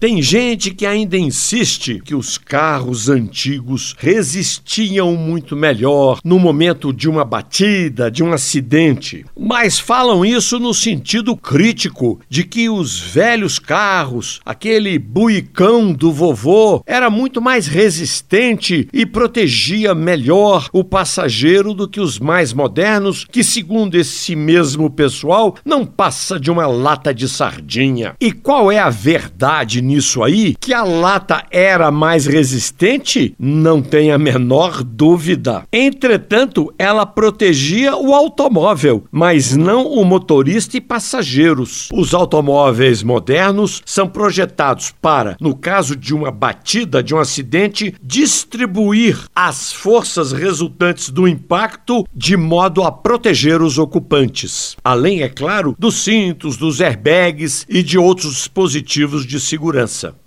Tem gente que ainda insiste que os carros antigos resistiam muito melhor no momento de uma batida, de um acidente, mas falam isso no sentido crítico de que os velhos carros, aquele buicão do vovô, era muito mais resistente e protegia melhor o passageiro do que os mais modernos, que, segundo esse mesmo pessoal, não passa de uma lata de sardinha. E qual é a verdade nisso aí? Que a lata era mais resistente? Não tem a menor dúvida. Entretanto, ela protegia o automóvel, mas não o motorista e passageiros. Os automóveis modernos são projetados para, no caso de uma batida, de um acidente, distribuir as forças resultantes do impacto de modo a proteger os ocupantes. Além, é claro, dos cintos, dos airbags e de outros dispositivos de segurança vingança.